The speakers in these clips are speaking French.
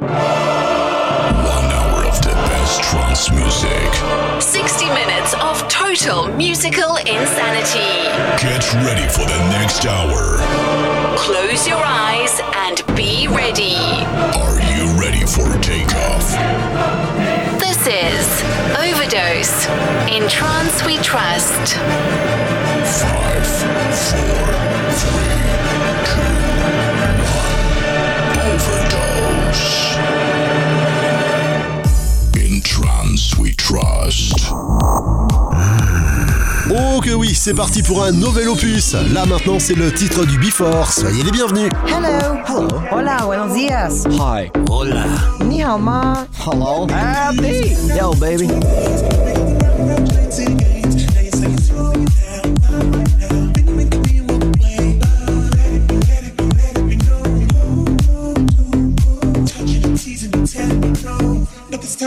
One hour of the best trance music. 60 minutes of total musical insanity. Get ready for the next hour. Close your eyes and be ready. Are you ready for takeoff? This is Overdose. In trance we trust. Five, four, three, two, we trust. Oh que oui, c'est parti pour un nouvel opus. Là maintenant, c'est le titre du Before. Soyez les bienvenus. Hello. Hello. Hola, buenos días. Hi. Hola. Ni hao ma. Hello. Happy. Yo, baby.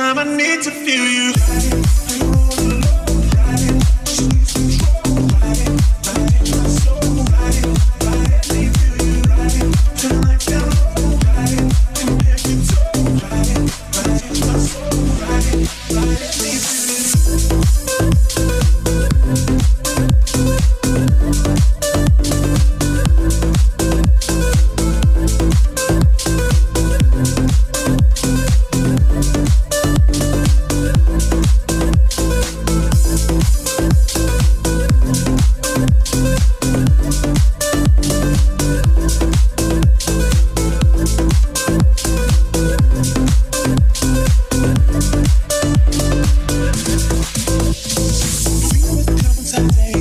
Time I need to feel you. today.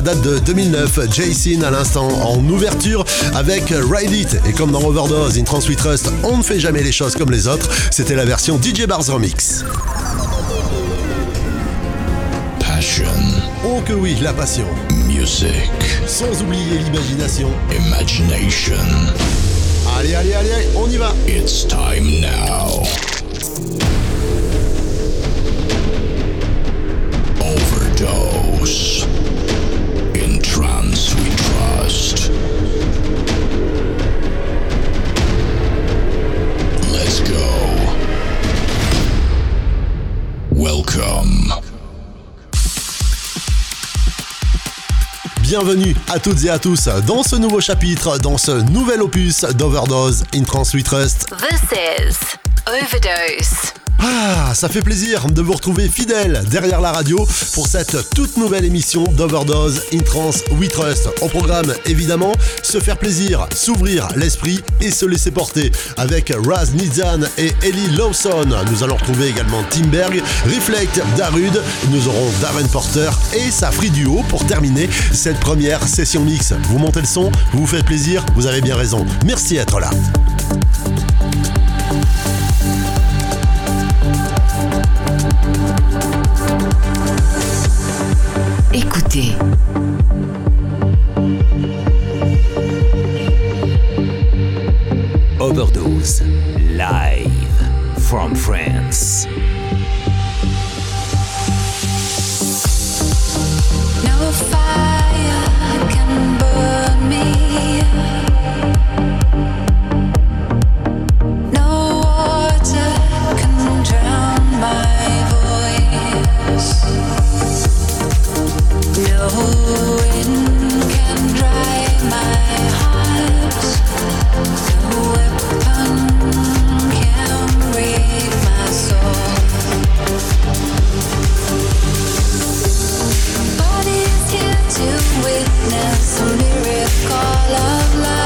Ça date de 2009. Jason à l'instant en ouverture avec Ride It. Et comme dans Overdose, in Trans We Trust, on ne fait jamais les choses comme les autres. C'était la version DJ Bars Remix. Passion, Oh que oui, la passion. music, Sans oublier l'imagination. imagination. Allez, allez, allez, on y va. It's time now. Bienvenue à toutes et à tous dans ce nouveau chapitre, dans ce nouvel opus d'Overdose in Trans. This is Overdose. Ah, ça fait plaisir de vous retrouver fidèle derrière la radio pour cette toute nouvelle émission d'Overdose in Trance We Trust. Au programme, évidemment, se faire plaisir, s'ouvrir l'esprit et se laisser porter avec Raz Nizan et Ellie Lawson. Nous allons retrouver également Timberg, Reflect, Darud. Nous aurons Darren Porter et sa free duo pour terminer cette première session mix. Vous montez le son, vous vous faites plaisir, vous avez bien raison. Merci d'être là. Écoutez. Overdose. Live. from France. sweetness, a miracle of love.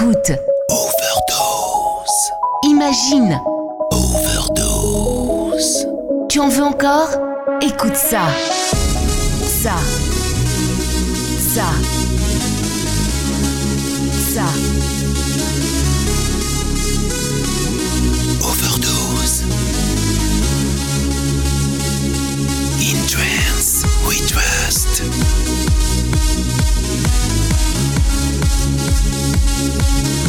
Écoute. Overdose. Imagine. Overdose. Tu en veux encore? Écoute ça. Ça. Ça. Ça. Overdose. In trance, we trust. Thank you.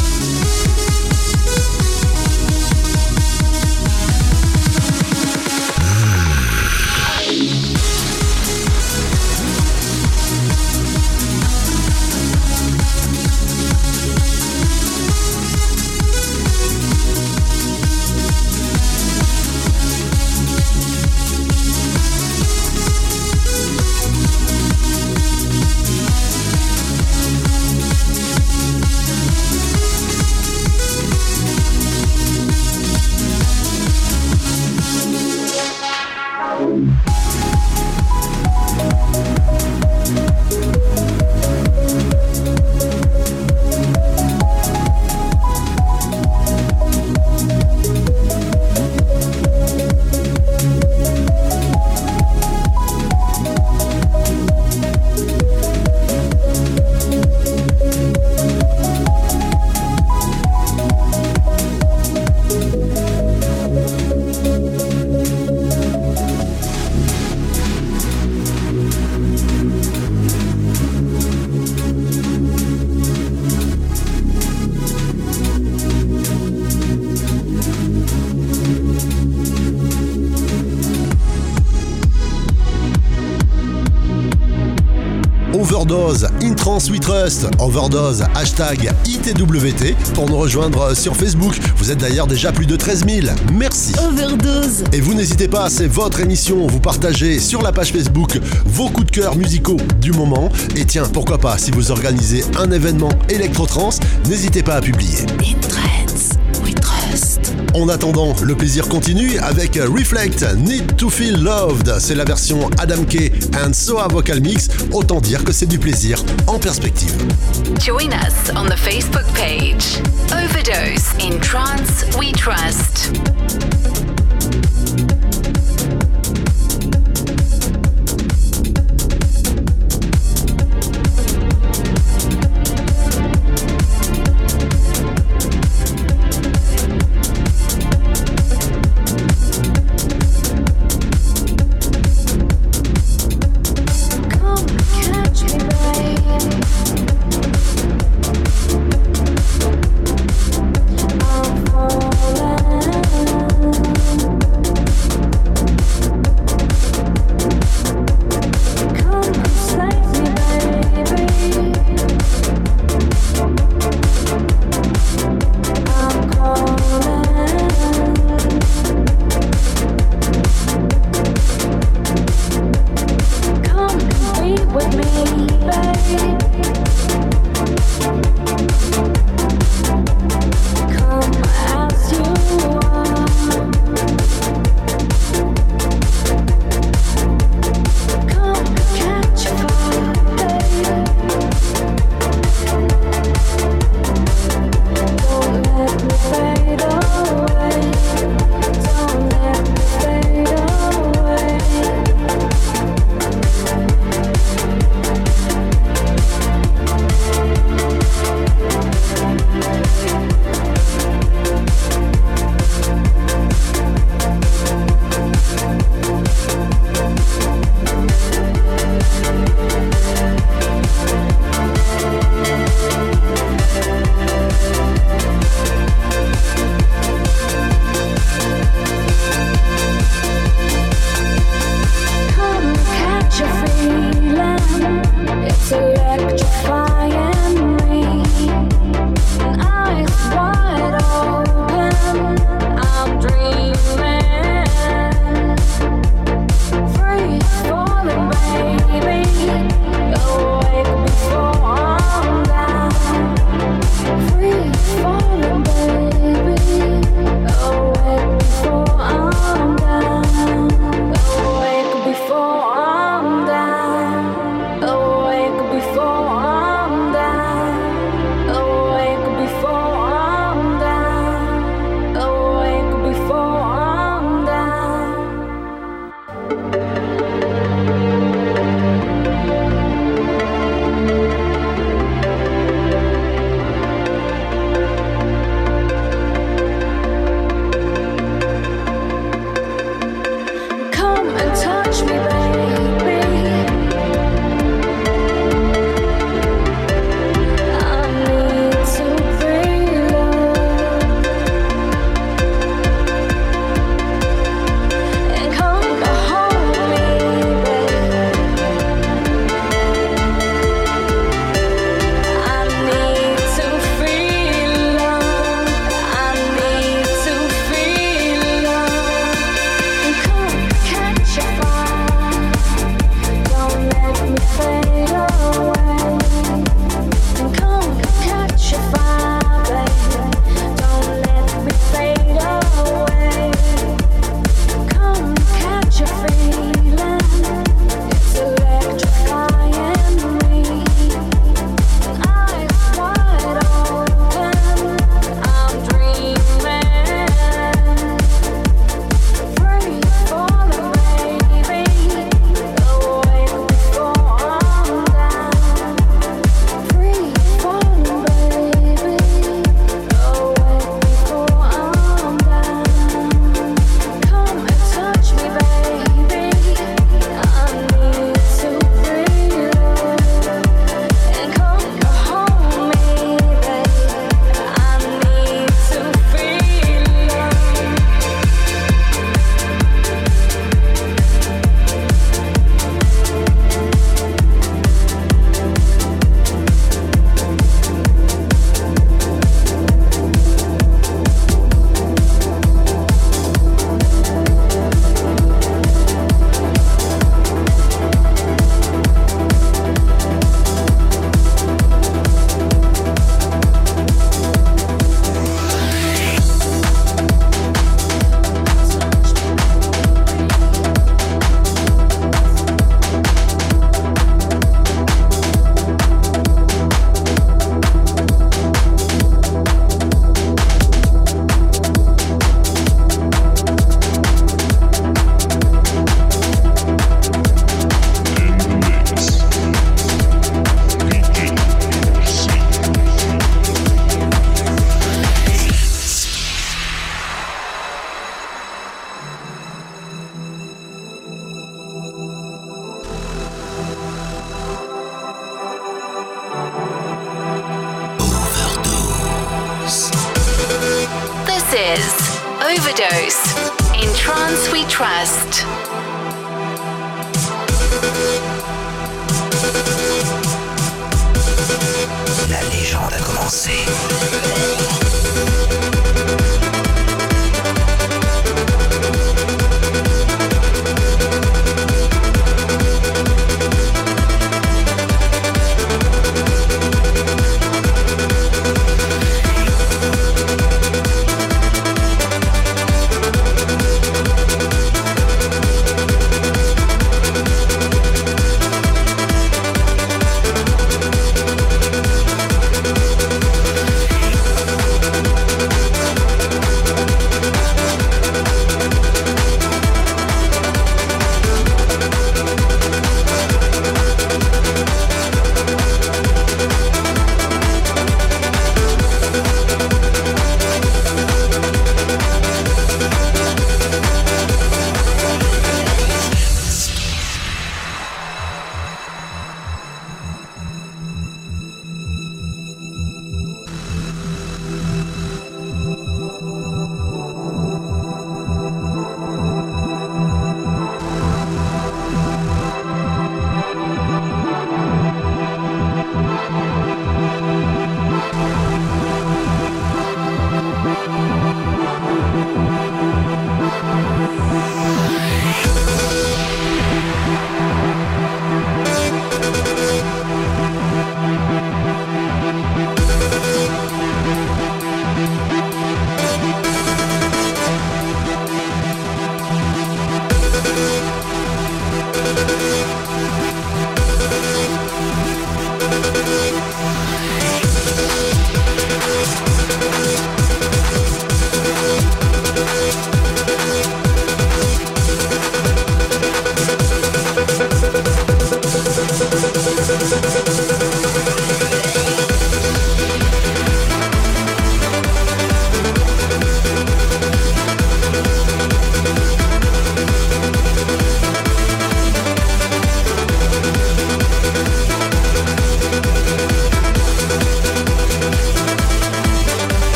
Overdose, In Trance We Trust, Overdose, hashtag ITWT pour nous rejoindre sur Facebook. Vous êtes d'ailleurs déjà plus de 13 000. Merci. Overdose. Et vous n'hésitez pas, c'est votre émission. Vous partagez sur la page Facebook vos coups de cœur musicaux du moment. Et tiens, pourquoi pas, si vous organisez un événement électro-trance, n'hésitez pas à publier. In. En attendant, le plaisir continue avec Reflect, Need to Feel Loved. C'est la version Adam K and Soa Vocal Mix. Autant dire que c'est du plaisir en perspective. Join us on the Facebook page. Overdose in Trance We Trust.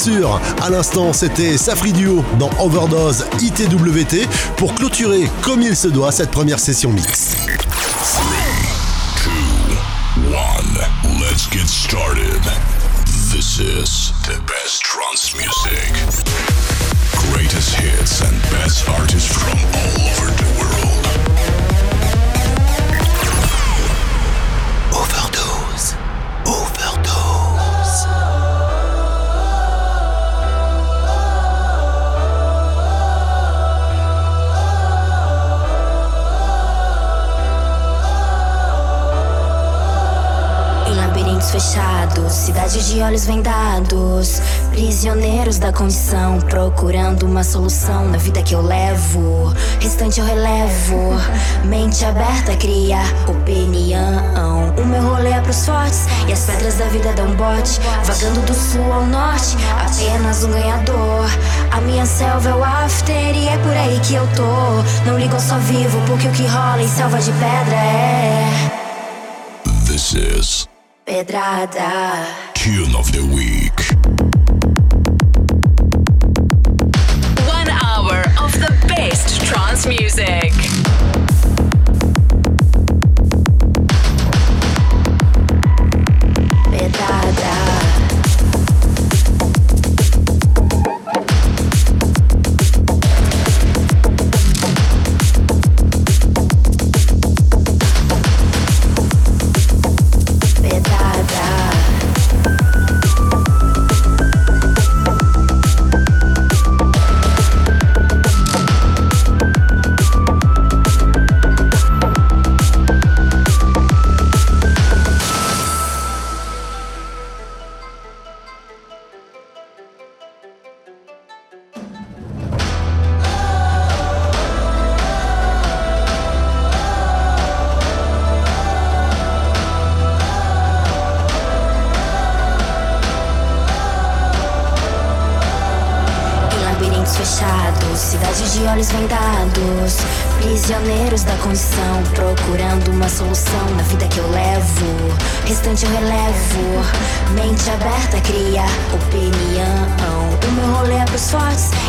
Sûr, à l'instant c'était Safri Duo dans Overdose ITWT pour clôturer comme il se doit cette première session mix. One, let's get started. This is the best trance music. Greatest hits and best artists from all labirintos fechados, cidade de olhos vendados, prisioneiros da condição, procurando uma solução na vida que eu levo. Restante eu relevo, mente aberta cria opinião. O meu rolê é pros fortes e as pedras da vida dão bote, vagando do sul ao norte, apenas um ganhador. A minha selva é o after e é por aí que eu tô. Não ligo, eu só vivo porque o que rola em selva de pedra é This is pedrada. Tune of the Week. One hour of the best trance music.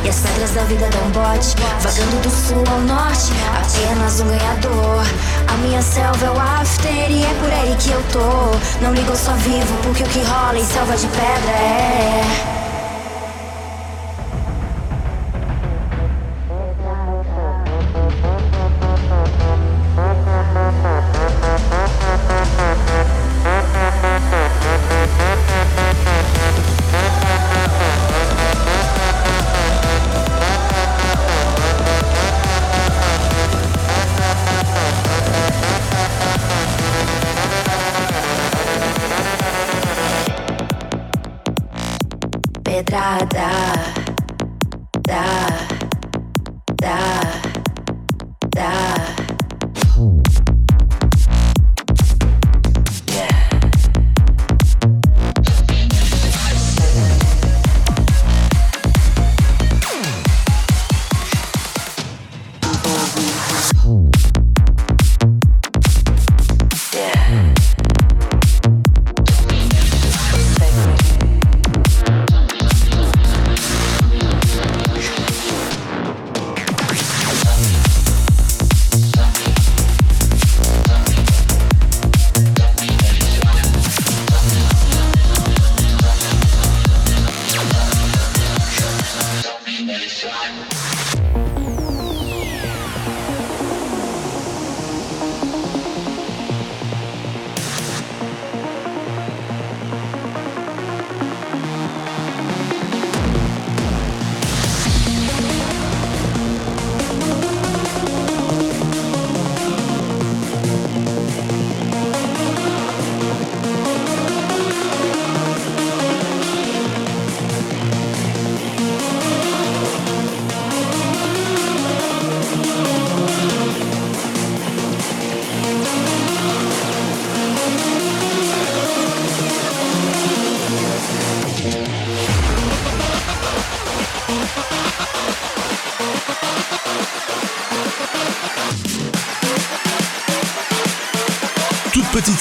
E as pedras da vida dão bote, vagando do sul ao norte, apenas um ganhador. A minha selva é o after e é por aí que eu tô. Não ligo, eu só vivo porque o que rola em selva de pedra é.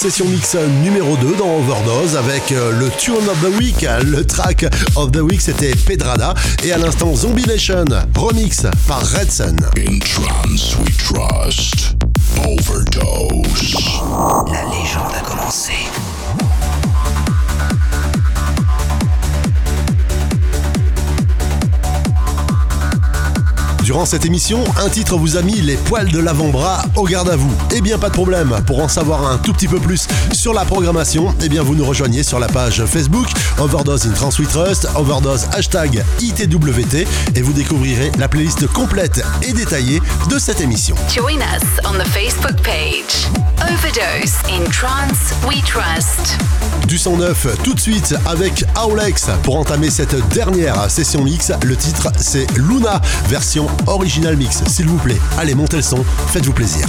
Session mix numéro 2 dans Overdose avec euh, le Tune of the Week. Le track of the Week c'était Pedrada et à l'instant Zombie Nation, remix par Red Sun. In trance we trust. Overdose. La légende a commencé. Durant cette émission, un titre vous a mis les poils de l'avant-bras au garde à vous. Eh bien, pas de problème. Pour en savoir un tout petit peu plus sur la programmation, eh bien, vous nous rejoignez sur la page Facebook Overdose in Trans We Trust, Overdose hashtag ITWT et vous découvrirez la playlist complète et détaillée de cette émission. Join us Facebook. Overdose in We Trust. Du son neuf tout de suite avec Aulex pour entamer cette dernière session mix. Le titre c'est Luna, version original mix, s'il vous plaît. Allez, montez le son, faites-vous plaisir.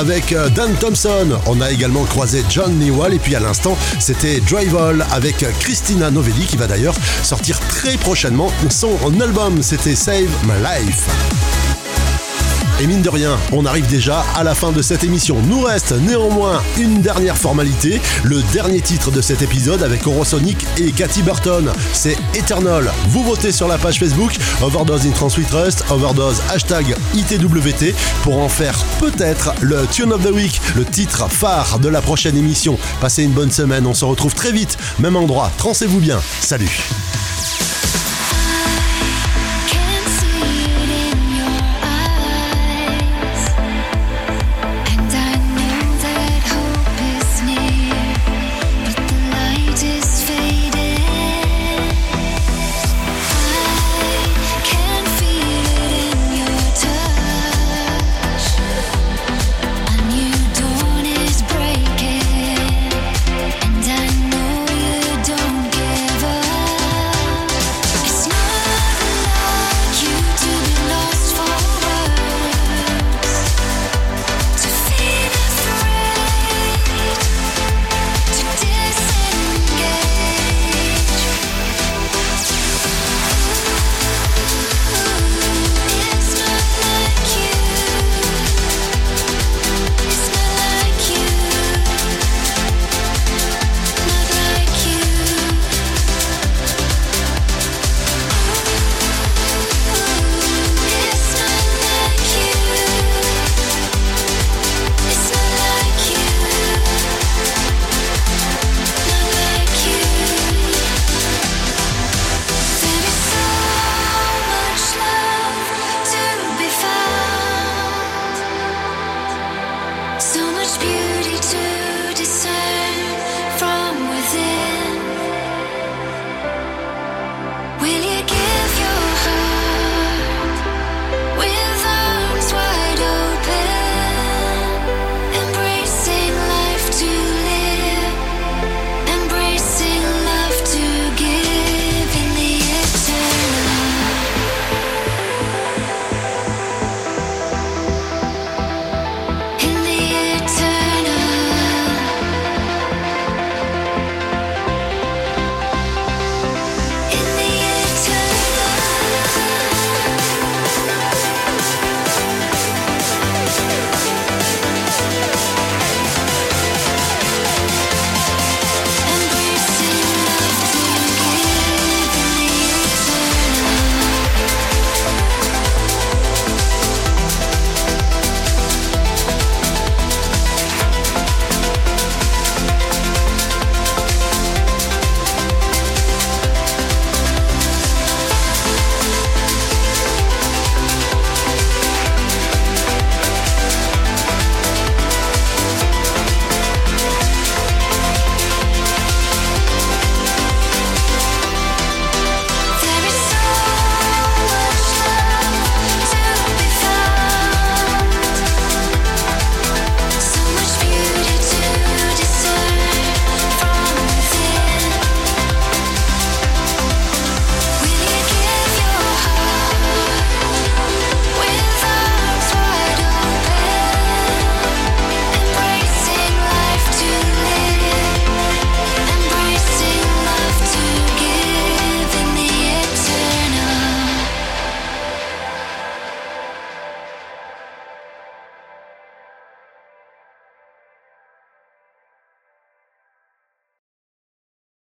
Avec euh, Dan Thompson. On a également croisé John Newell et puis à l'instant, c'était Drive avec Christina Novelli qui va d'ailleurs sortir très prochainement son album. C'était Save My Life. Et mine de rien, on arrive déjà à la fin de cette émission. Nous reste néanmoins une dernière formalité, le dernier titre de cet épisode avec Orosonic et Cathy Burton. C'est Eternal. Vous votez sur la page Facebook Overdose in Trans Trust, Overdose hashtag ITWT pour en faire peut-être le Tune of the Week, le titre phare de la prochaine émission. Passez une bonne semaine, on se retrouve très vite, même endroit. Transez-vous bien. Salut.